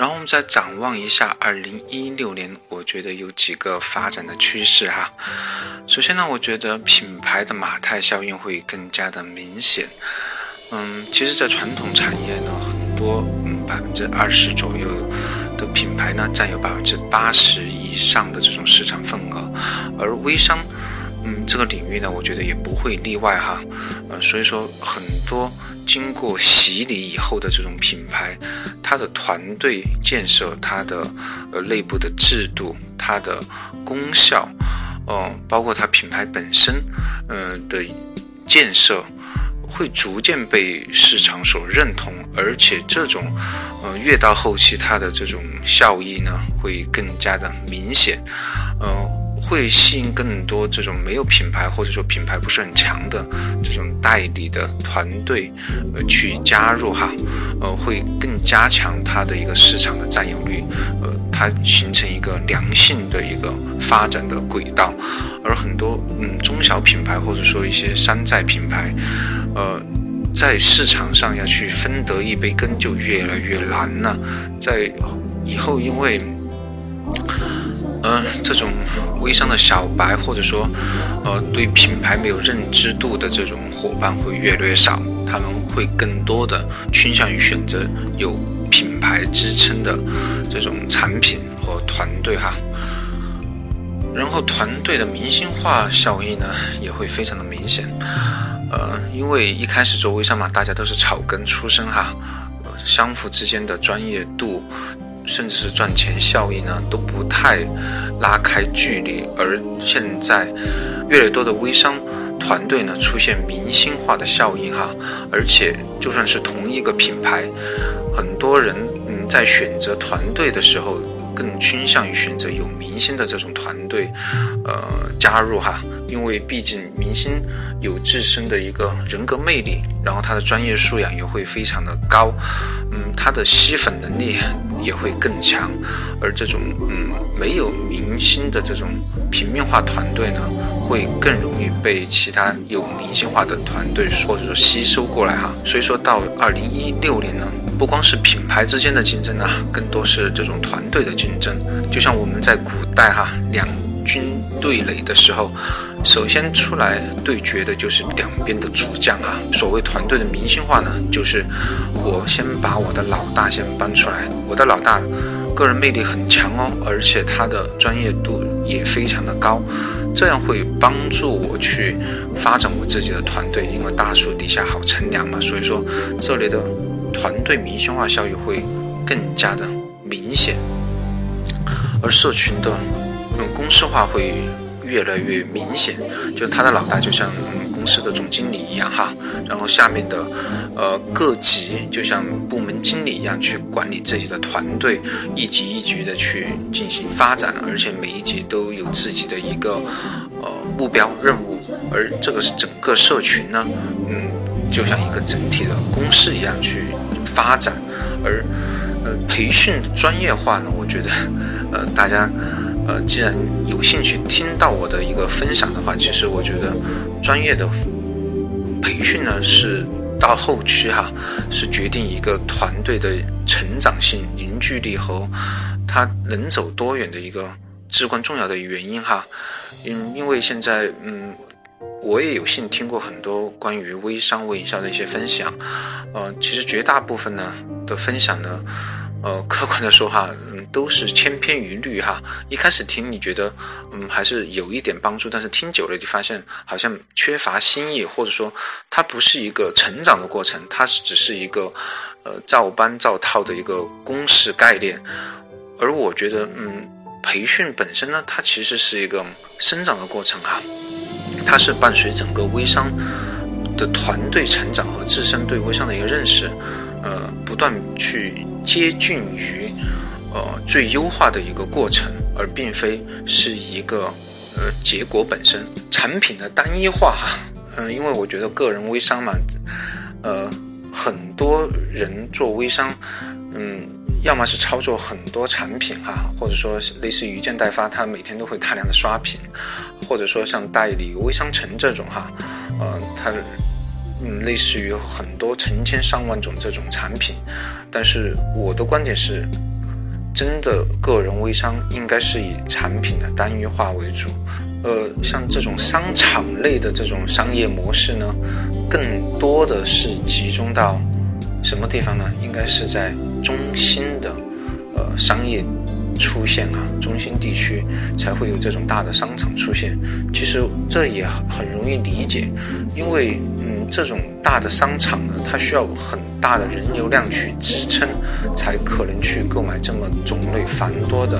然后我们再展望一下二零一六年，我觉得有几个发展的趋势哈。首先呢，我觉得品牌的马太效应会更加的明显。嗯，其实，在传统产业呢，很多嗯百分之二十左右的品牌呢，占有百分之八十以上的这种市场份额，而微商，嗯，这个领域呢，我觉得也不会例外哈。呃，所以说很多经过洗礼以后的这种品牌，它的团队建设、它的呃内部的制度、它的功效，哦，包括它品牌本身，呃的建设。会逐渐被市场所认同，而且这种，呃，越到后期，它的这种效益呢，会更加的明显，呃，会吸引更多这种没有品牌或者说品牌不是很强的这种代理的团队，呃，去加入哈，呃，会更加强它的一个市场的占有率，呃，它形成一个良性的一个发展的轨道，而很多嗯中小品牌或者说一些山寨品牌。呃，在市场上要去分得一杯羹就越来越难了。在以后，因为，这种微商的小白，或者说，呃，对品牌没有认知度的这种伙伴会越来越少，他们会更多的倾向于选择有品牌支撑的这种产品和团队哈。然后，团队的明星化效应呢，也会非常的明显。呃，因为一开始做微商嘛，大家都是草根出身哈，呃相互之间的专业度，甚至是赚钱效益呢，都不太拉开距离。而现在，越来越多的微商团队呢，出现明星化的效应哈，而且就算是同一个品牌，很多人嗯在选择团队的时候，更倾向于选择有明星的这种团队，呃，加入哈。因为毕竟明星有自身的一个人格魅力，然后他的专业素养也会非常的高，嗯，他的吸粉能力也会更强，而这种嗯没有明星的这种平面化团队呢，会更容易被其他有明星化的团队或者说吸收过来哈。所以说到二零一六年呢，不光是品牌之间的竞争啊，更多是这种团队的竞争。就像我们在古代哈两军对垒的时候。首先出来对决的就是两边的主将啊。所谓团队的明星化呢，就是我先把我的老大先搬出来，我的老大个人魅力很强哦，而且他的专业度也非常的高，这样会帮助我去发展我自己的团队，因为大树底下好乘凉嘛。所以说这里的团队明星化效益会更加的明显，而社群的嗯公式化会。越来越明显，就他的老大就像公司的总经理一样哈，然后下面的呃各级就像部门经理一样去管理自己的团队，一级一级的去进行发展，而且每一级都有自己的一个呃目标任务，而这个是整个社群呢，嗯，就像一个整体的公司一样去发展，而呃培训专业化呢，我觉得呃大家。呃，既然有兴趣听到我的一个分享的话，其实我觉得专业的培训呢，是到后期哈，是决定一个团队的成长性、凝聚力和他能走多远的一个至关重要的原因哈。嗯，因为现在嗯，我也有幸听过很多关于微商、微营销的一些分享，呃，其实绝大部分呢的分享呢。呃，客观的说哈，嗯，都是千篇一律哈。一开始听你觉得，嗯，还是有一点帮助，但是听久了就发现好像缺乏新意，或者说它不是一个成长的过程，它是只是一个，呃，照搬照套的一个公式概念。而我觉得，嗯，培训本身呢，它其实是一个生长的过程哈，它是伴随整个微商的团队成长和自身对微商的一个认识，呃，不断去。接近于，呃，最优化的一个过程，而并非是一个，呃，结果本身。产品的单一化，嗯，因为我觉得个人微商嘛，呃，很多人做微商，嗯，要么是操作很多产品哈，或者说类似于一件代发，他每天都会大量的刷屏，或者说像代理微商城这种哈，呃，他。嗯，类似于很多成千上万种这种产品，但是我的观点是，真的个人微商应该是以产品的单一化为主。呃，像这种商场类的这种商业模式呢，更多的是集中到什么地方呢？应该是在中心的呃商业。出现啊，中心地区才会有这种大的商场出现。其实这也很容易理解，因为嗯，这种大的商场呢，它需要很大的人流量去支撑，才可能去购买这么种类繁多的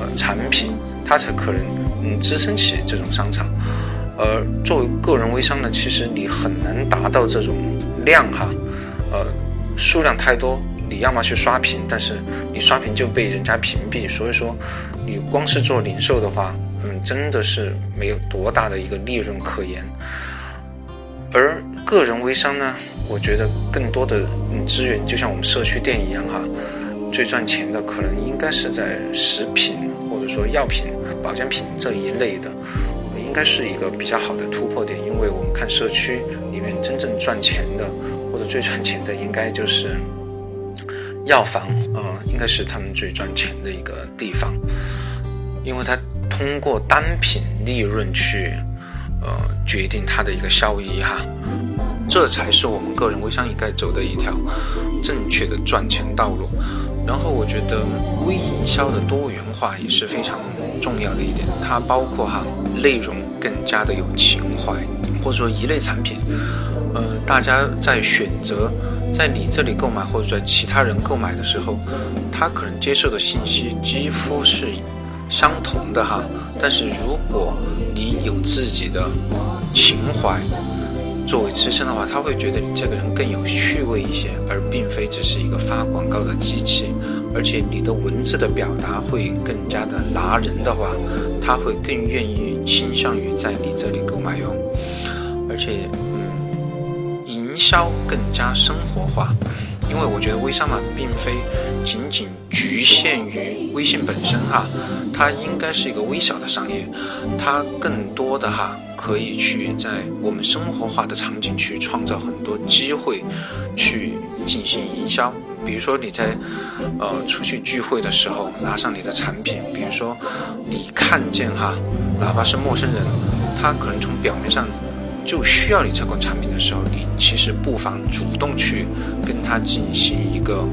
呃产品，它才可能嗯支撑起这种商场。而作为个人微商呢，其实你很难达到这种量哈，呃，数量太多。你要么去刷屏，但是你刷屏就被人家屏蔽，所以说你光是做零售的话，嗯，真的是没有多大的一个利润可言。而个人微商呢，我觉得更多的资源就像我们社区店一样哈，最赚钱的可能应该是在食品或者说药品、保健品这一类的，应该是一个比较好的突破点，因为我们看社区里面真正赚钱的或者最赚钱的，应该就是。药房，呃，应该是他们最赚钱的一个地方，因为它通过单品利润去，呃，决定它的一个效益哈，这才是我们个人微商应该走的一条正确的赚钱道路。然后我觉得微营销的多元化也是非常重要的一点，它包括哈内容更加的有情怀，或者说一类产品，呃，大家在选择。在你这里购买或者在其他人购买的时候，他可能接受的信息几乎是相同的哈。但是如果你有自己的情怀作为支撑的话，他会觉得你这个人更有趣味一些，而并非只是一个发广告的机器。而且你的文字的表达会更加的拿人的话，他会更愿意倾向于在你这里购买哟。而且。嗯，营销更加生活化，因为我觉得微商嘛，并非仅仅局限于微信本身哈，它应该是一个微小的商业，它更多的哈可以去在我们生活化的场景去创造很多机会，去进行营销。比如说你在呃出去聚会的时候拿上你的产品，比如说你看见哈，哪怕是陌生人，他可能从表面上。就需要你这款产品的时候，你其实不妨主动去跟他进行一个，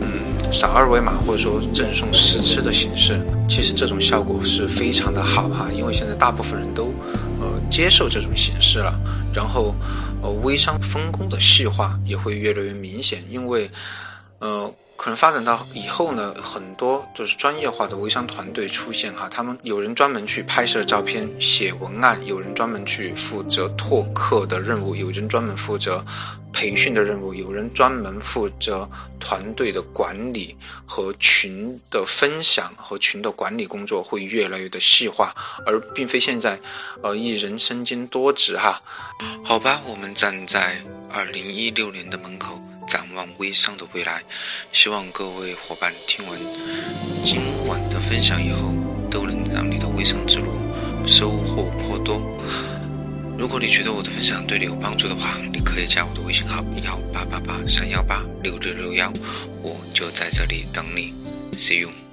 嗯，扫二维码或者说赠送试吃的形式。其实这种效果是非常的好哈，因为现在大部分人都呃接受这种形式了。然后，呃，微商分工的细化也会越来越明显，因为，呃。可能发展到以后呢，很多就是专业化的微商团队出现哈，他们有人专门去拍摄照片、写文案，有人专门去负责拓客的任务，有人专门负责培训的任务，有人专门负责团队的管理和群的分享和群的管理工作会越来越的细化，而并非现在，呃，一人身兼多职哈。好吧，我们站在二零一六年的门口。展望微商的未来，希望各位伙伴听完今晚的分享以后，都能让你的微商之路收获颇多。如果你觉得我的分享对你有帮助的话，你可以加我的微信号幺八八八三幺八六六六幺，我就在这里等你，See you。